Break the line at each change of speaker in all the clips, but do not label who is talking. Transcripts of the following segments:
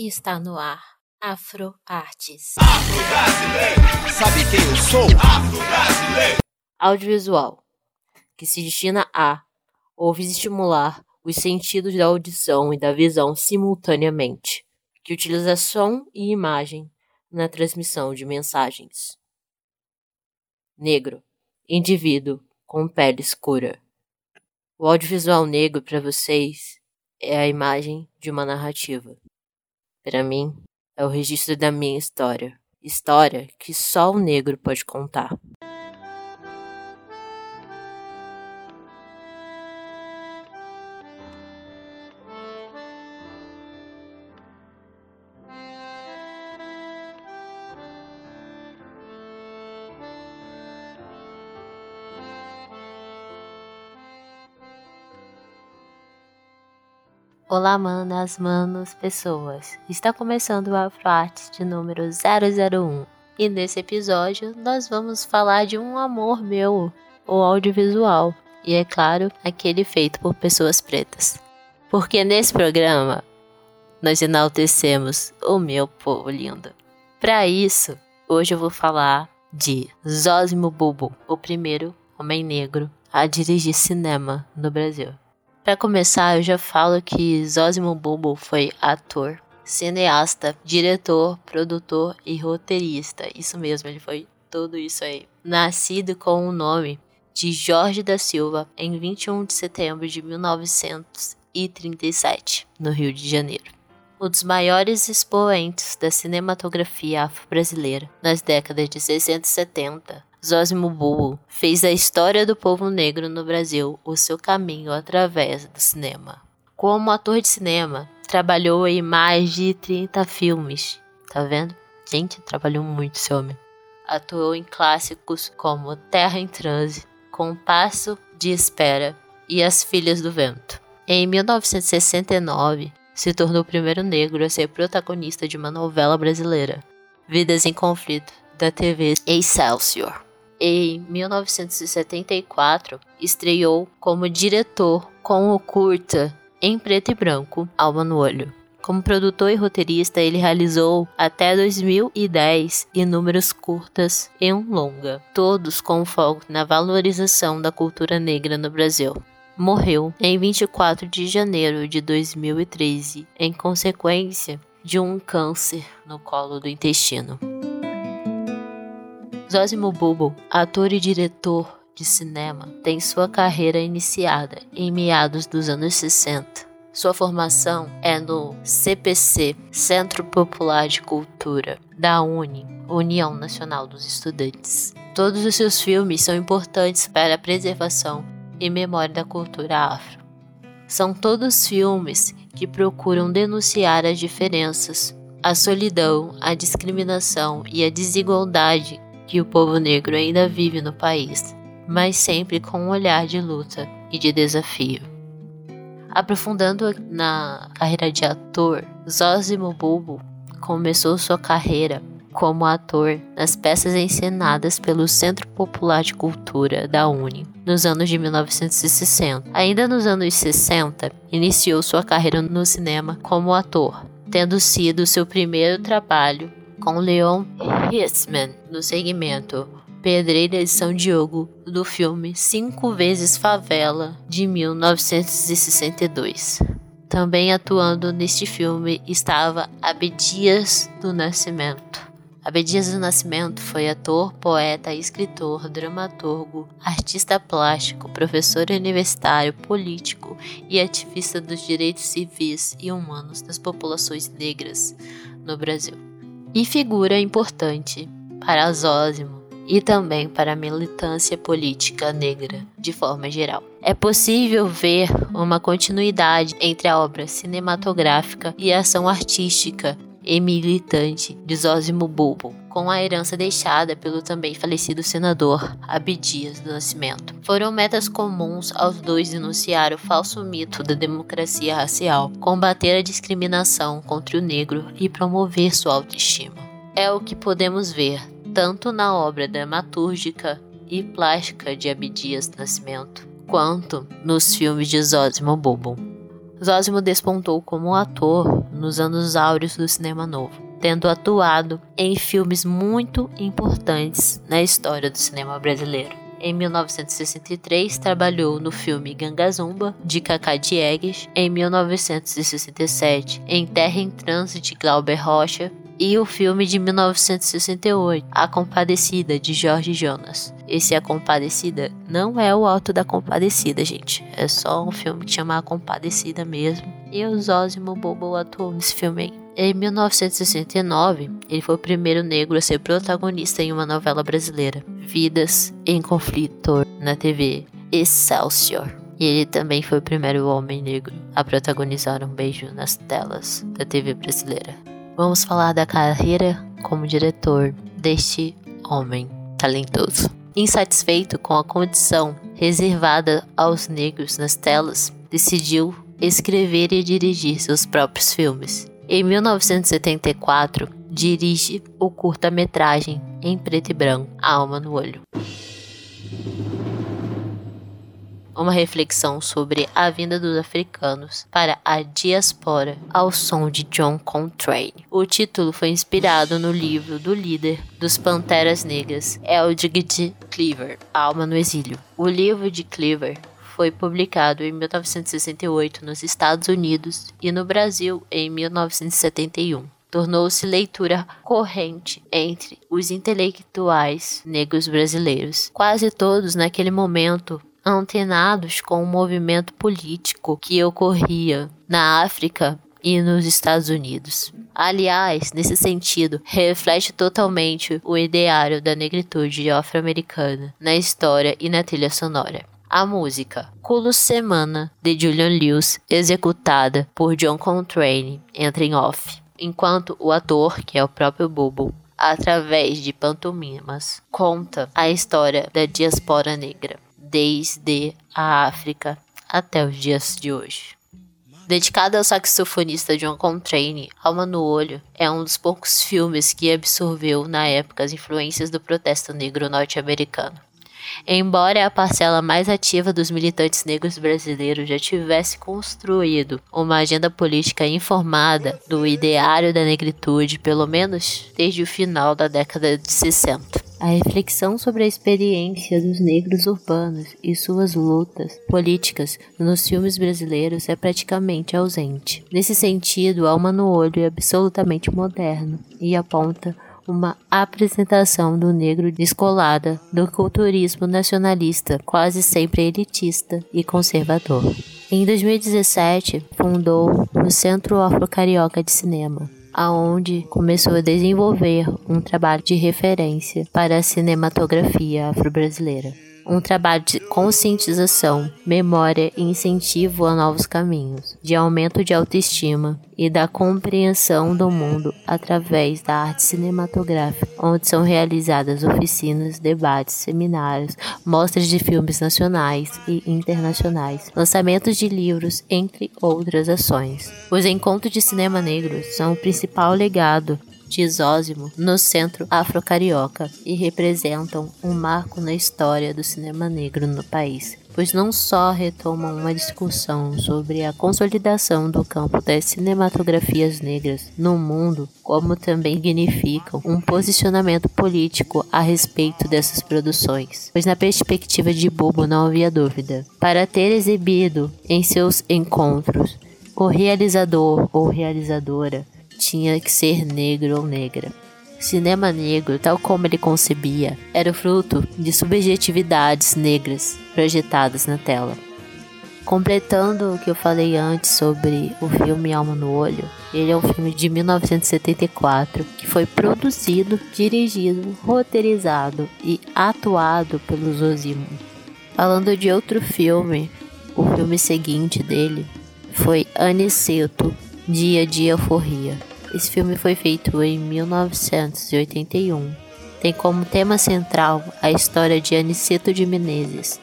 Está no ar Afro Artes.
Sabe quem eu sou?
Audiovisual, que se destina a ouvir e estimular os sentidos da audição e da visão simultaneamente, que utiliza som e imagem na transmissão de mensagens. Negro, indivíduo com pele escura. O audiovisual negro para vocês é a imagem de uma narrativa. Para mim, é o registro da minha história. História que só o negro pode contar. Olá, manas, manos, pessoas! Está começando o Afroarte de número 001 e nesse episódio nós vamos falar de um amor meu, o audiovisual, e é claro, aquele feito por pessoas pretas. Porque nesse programa nós enaltecemos o meu povo lindo. Para isso, hoje eu vou falar de Zósimo Bubu, o primeiro homem negro a dirigir cinema no Brasil. Para começar, eu já falo que Zósimo Bubu foi ator, cineasta, diretor, produtor e roteirista. Isso mesmo, ele foi tudo isso aí. Nascido com o nome de Jorge da Silva em 21 de setembro de 1937, no Rio de Janeiro. Um dos maiores expoentes da cinematografia afro-brasileira nas décadas de 60 e 70, Zósimo Bull fez a história do povo negro no Brasil o seu caminho através do cinema. Como ator de cinema, trabalhou em mais de 30 filmes. Tá vendo? Gente, trabalhou muito esse homem. Atuou em clássicos como Terra em Transe, Compasso de Espera e As Filhas do Vento. Em 1969, se tornou o primeiro negro a ser protagonista de uma novela brasileira, Vidas em Conflito, da TV Excelsior em 1974, estreou como diretor com o curta Em Preto e Branco, Alma no Olho. Como produtor e roteirista, ele realizou até 2010 inúmeros curtas e um longa, todos com foco na valorização da cultura negra no Brasil. Morreu em 24 de janeiro de 2013 em consequência de um câncer no colo do intestino. Zósimo Bubu, ator e diretor de cinema, tem sua carreira iniciada em meados dos anos 60. Sua formação é no CPC, Centro Popular de Cultura, da UNE, União Nacional dos Estudantes. Todos os seus filmes são importantes para a preservação e memória da cultura afro. São todos filmes que procuram denunciar as diferenças, a solidão, a discriminação e a desigualdade que o povo negro ainda vive no país, mas sempre com um olhar de luta e de desafio. Aprofundando na carreira de ator, Zósimo Bulbo começou sua carreira como ator nas peças encenadas pelo Centro Popular de Cultura da Uni nos anos de 1960. Ainda nos anos 60, iniciou sua carreira no cinema como ator, tendo sido seu primeiro trabalho com Leon Hitzman no segmento Pedreira de São Diogo do filme Cinco Vezes Favela de 1962. Também atuando neste filme estava Abdias do Nascimento. Abdias do Nascimento foi ator, poeta, escritor, dramaturgo, artista plástico, professor universitário, político e ativista dos direitos civis e humanos das populações negras no Brasil e figura importante para Zósimo e também para a militância política negra de forma geral. É possível ver uma continuidade entre a obra cinematográfica e a ação artística e militante de Zósimo Bulbo, com a herança deixada pelo também falecido senador Abdias do Nascimento. Foram metas comuns aos dois denunciar o falso mito da democracia racial, combater a discriminação contra o negro e promover sua autoestima. É o que podemos ver tanto na obra dramatúrgica e plástica de Abdias do Nascimento, quanto nos filmes de Zósimo Bulbo. Zósimo despontou como ator nos anos áureos do cinema novo, tendo atuado em filmes muito importantes na história do cinema brasileiro. Em 1963, trabalhou no filme Gangazumba, de Cacá Diegues. Em 1967, em Terra em Trânsito, de Glauber Rocha. E o filme de 1968, A Compadecida, de Jorge Jonas. Esse A Compadecida não é o Alto da Compadecida, gente. É só um filme que chama A Compadecida mesmo. E o Zózimo Bobo atuou nesse filme aí. Em 1969, ele foi o primeiro negro a ser protagonista em uma novela brasileira, Vidas em Conflito, na TV Excelsior. E ele também foi o primeiro homem negro a protagonizar um beijo nas telas da TV brasileira. Vamos falar da carreira como diretor deste homem talentoso. Insatisfeito com a condição reservada aos negros nas telas, decidiu escrever e dirigir seus próprios filmes. Em 1974, dirige o curta-metragem em preto e branco, Alma no Olho. Uma reflexão sobre a vinda dos africanos para a diaspora ao som de John Coltrane. O título foi inspirado no livro do líder dos Panteras Negras, Eldridge Cleaver, Alma no Exílio. O livro de Cleaver foi publicado em 1968 nos Estados Unidos e no Brasil em 1971 tornou-se leitura corrente entre os intelectuais negros brasileiros. Quase todos, naquele momento, antenados com o movimento político que ocorria na África e nos Estados Unidos. Aliás, nesse sentido, reflete totalmente o ideário da negritude afro-americana na história e na trilha sonora. A música Culo Semana de Julian Lewis, executada por John Coltrane, entra em off, enquanto o ator, que é o próprio Bobo, através de pantomimas, conta a história da diaspora negra, desde a África até os dias de hoje. Dedicada ao saxofonista John Coltrane, Alma no Olho é um dos poucos filmes que absorveu na época as influências do protesto negro norte-americano. Embora a parcela mais ativa dos militantes negros brasileiros já tivesse construído uma agenda política informada do ideário da negritude, pelo menos desde o final da década de 60. A reflexão sobre a experiência dos negros urbanos e suas lutas políticas nos filmes brasileiros é praticamente ausente. Nesse sentido, Alma no Olho é absolutamente moderno e aponta uma apresentação do negro descolada do culturismo nacionalista, quase sempre elitista e conservador. Em 2017, fundou o Centro Afro-Carioca de Cinema, aonde começou a desenvolver um trabalho de referência para a cinematografia afro-brasileira um trabalho de conscientização, memória e incentivo a novos caminhos, de aumento de autoestima e da compreensão do mundo através da arte cinematográfica, onde são realizadas oficinas, debates, seminários, mostras de filmes nacionais e internacionais, lançamentos de livros, entre outras ações. Os encontros de cinema negro são o principal legado de Zósimo no centro afro-carioca e representam um marco na história do cinema negro no país, pois não só retomam uma discussão sobre a consolidação do campo das cinematografias negras no mundo, como também significam um posicionamento político a respeito dessas produções, pois na perspectiva de Bobo não havia dúvida. Para ter exibido em seus encontros o realizador ou realizadora tinha que ser negro ou negra. Cinema negro, tal como ele concebia, era fruto de subjetividades negras projetadas na tela. Completando o que eu falei antes sobre o filme Alma no Olho, ele é um filme de 1974 que foi produzido, dirigido, roteirizado e atuado pelo Zosimo. Falando de outro filme, o filme seguinte dele foi Aniceto, Dia de Euforia. Esse filme foi feito em 1981. Tem como tema central a história de Aniceto de Menezes,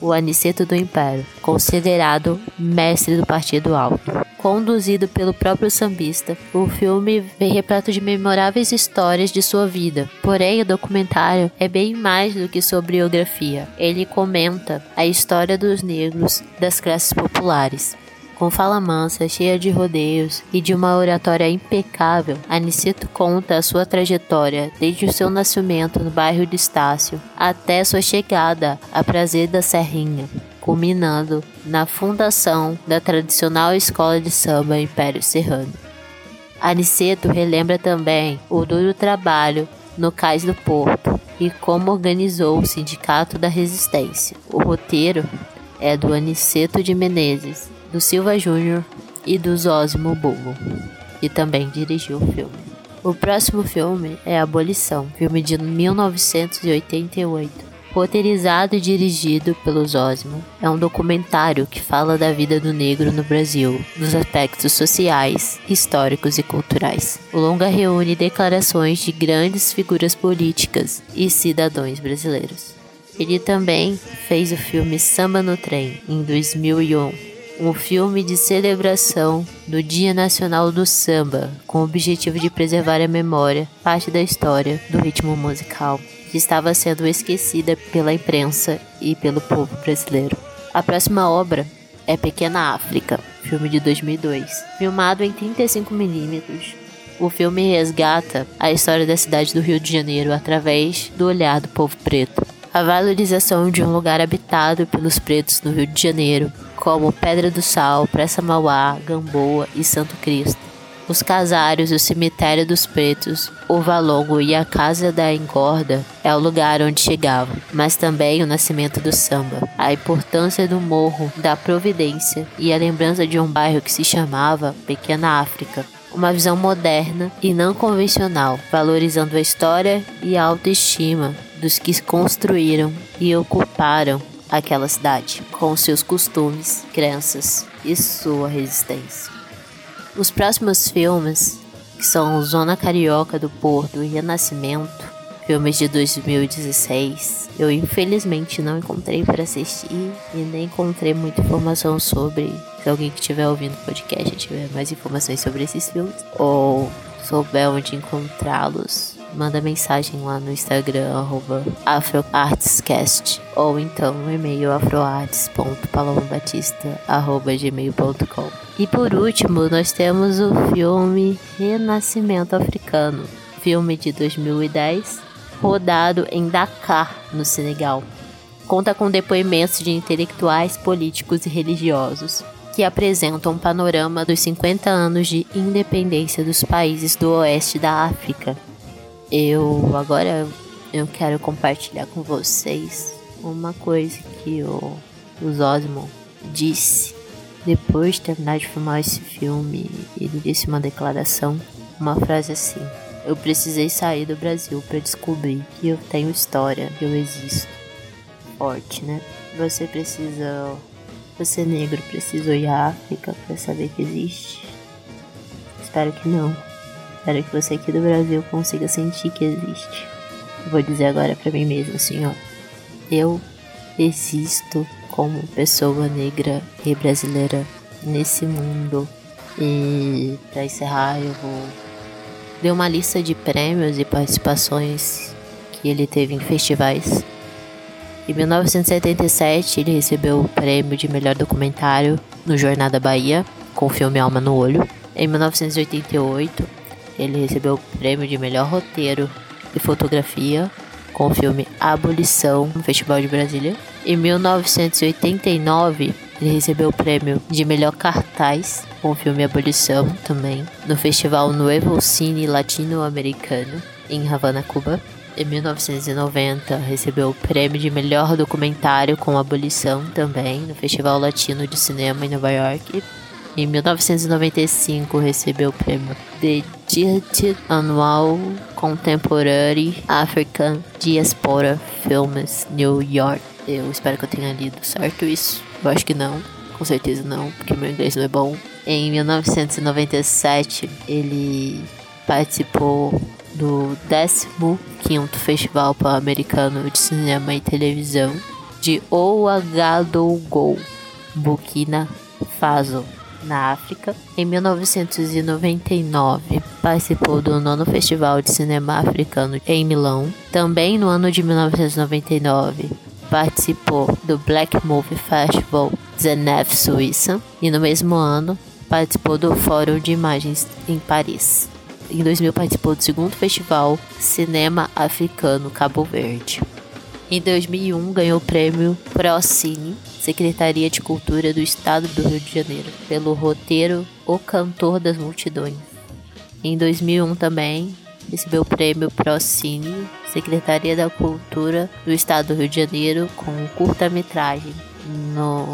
o Aniceto do Império, considerado mestre do Partido Alto. Conduzido pelo próprio sambista, o filme vem repleto de memoráveis histórias de sua vida. Porém, o documentário é bem mais do que sua biografia. Ele comenta a história dos negros das classes populares Com fala mansa, cheia de rodeios e de uma oratória impecável, Aniceto conta a sua trajetória desde o seu nascimento no bairro de Estácio até sua chegada a Prazer da Serrinha, culminando na fundação da tradicional escola de samba Império Serrano. Aniceto relembra também o duro trabalho no Cais do Porto e como organizou o Sindicato da Resistência. O roteiro é do Aniceto de Menezes, do Silva Júnior e do Zósimo Bulbo, e também dirigiu o filme. O próximo filme é Abolição, filme de 1988 roteirizado e dirigido pelo Zosimo. É um documentário que fala da vida do negro no Brasil, dos aspectos sociais, históricos e culturais. O longa reúne declarações de grandes figuras políticas e cidadãos brasileiros. Ele também fez o filme Samba no Trem, em 2001, um filme de celebração do Dia Nacional do Samba, com o objetivo de preservar a memória, parte da história do ritmo musical que estava sendo esquecida pela imprensa e pelo povo brasileiro. A próxima obra é Pequena África, filme de 2002, filmado em 35mm. O filme resgata a história da cidade do Rio de Janeiro através do olhar do povo preto. A valorização de um lugar habitado pelos pretos no Rio de Janeiro, como Pedra do Sal, Praça Mauá, Gamboa e Santo Cristo os casários, o cemitério dos pretos, o valongo e a casa da engorda é o lugar onde chegavam, mas também o nascimento do samba, a importância do morro da Providência e a lembrança de um bairro que se chamava Pequena África. Uma visão moderna e não convencional, valorizando a história e a autoestima dos que construíram e ocuparam aquela cidade, com seus costumes, crenças e sua resistência. Os próximos filmes, que são Zona Carioca do Porto e Renascimento, filmes de 2016, eu infelizmente não encontrei para assistir e nem encontrei muita informação sobre. Se alguém que estiver ouvindo o podcast tiver mais informações sobre esses filmes ou souber onde encontrá-los, manda mensagem lá no Instagram, afroartscast, ou então no e-mail afroarts.palomabatista.gmail.com. E por último, nós temos o filme Renascimento Africano, filme de 2010, rodado em Dakar, no Senegal. Conta com depoimentos de intelectuais, políticos e religiosos que apresentam um panorama dos 50 anos de independência dos países do oeste da África eu agora eu quero compartilhar com vocês uma coisa que o, o disse depois de terminar de filmar esse filme. Ele disse uma declaração, uma frase assim: Eu precisei sair do Brasil para descobrir que eu tenho história, que eu existo. Forte, né? Você precisa. Você negro precisa ir à África para saber que existe? Espero que não. Espero que você aqui do Brasil consiga sentir que existe. Vou dizer agora para mim mesmo assim, ó. Eu existo como pessoa negra e brasileira nesse mundo. E para encerrar, eu vou ver uma lista de prêmios e participações que ele teve em festivais. Em 1977, ele recebeu o prêmio de melhor documentário no Jornada Bahia, com o filme Alma no Olho. Em 1988, ele recebeu o prêmio de melhor roteiro e fotografia com o filme Abolição no Festival de Brasília. Em 1989, ele recebeu o prêmio de melhor cartaz com o filme Abolição também no Festival Nuevo Cine Latino-Americano em Havana, Cuba. Em 1990, recebeu o prêmio de melhor documentário com Abolição também no Festival Latino de Cinema em Nova York. Em 1995 recebeu o prêmio The Digit Annual Contemporary African Diaspora Films New York. Eu espero que eu tenha lido certo isso. Eu acho que não. Com certeza não, porque meu inglês não é bom. Em 1997, ele participou do 15º Festival Pan-Americano de Cinema e Televisão de Ouagadougou, Burkina Faso na África. Em 1999, participou do nono Festival de Cinema Africano em Milão. Também no ano de 1999, participou do Black Movie Festival Zenef, Suíça, e no mesmo ano participou do Fórum de Imagens em Paris. Em 2000 participou do segundo festival Cinema Africano Cabo Verde. Em 2001 ganhou o prêmio Procine, Secretaria de Cultura do Estado do Rio de Janeiro, pelo roteiro O Cantor das Multidões. Em 2001 também recebeu o prêmio Procine, Secretaria da Cultura do Estado do Rio de Janeiro, com curta-metragem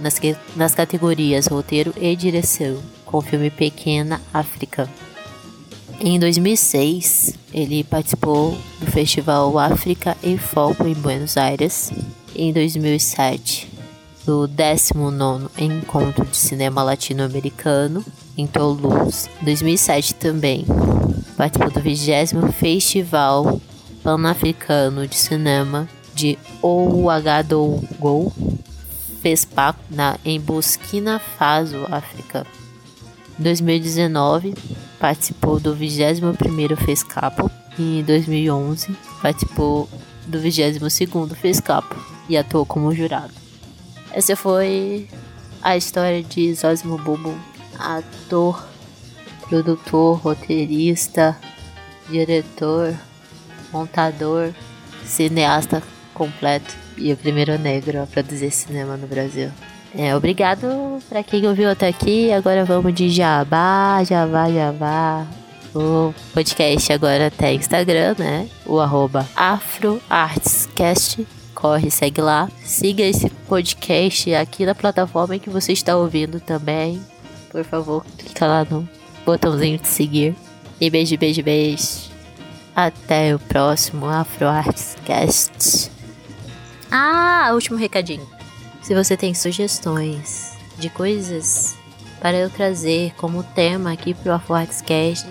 nas, nas categorias roteiro e direção, com o filme Pequena África. Em 2006, ele participou do Festival África e Foco em Buenos Aires. Em 2007, do 19 Encontro de Cinema Latino-Americano em Toulouse. Em 2007 também participou do 20 Festival Pan-Africano de Cinema de Ouagadougou, FESPAC, na, em Burkina Faso, África. Em 2019, participou do 21º FESCAPO e em 2011 participou do 22º FESCAPO e atuou como jurado. Essa foi a história de Zósimo Bubu, ator, produtor, roteirista, diretor, montador, cineasta completo e o primeiro negro a produzir cinema no Brasil. É, obrigado para quem ouviu até aqui. Agora vamos de jabá, jabá, jabá. O podcast agora tem Instagram, né? O arroba AfroArtsCast. Corre, segue lá. Siga esse podcast aqui na plataforma que você está ouvindo também. Por favor, clica lá no botãozinho de seguir. E beijo, beijo, beijo. Até o próximo AfroArtsCast. Ah, último recadinho. Se você tem sugestões de coisas para eu trazer como tema aqui pro AfroArtsCast,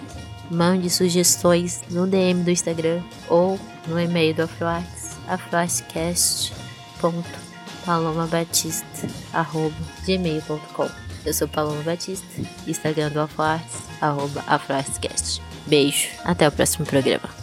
mande sugestões no DM do Instagram ou no e-mail do AfroArts, afroarts.palomabatista.gmail.com Eu sou Paloma Batista, Instagram do AfroArts, arroba. Beijo, até o próximo programa.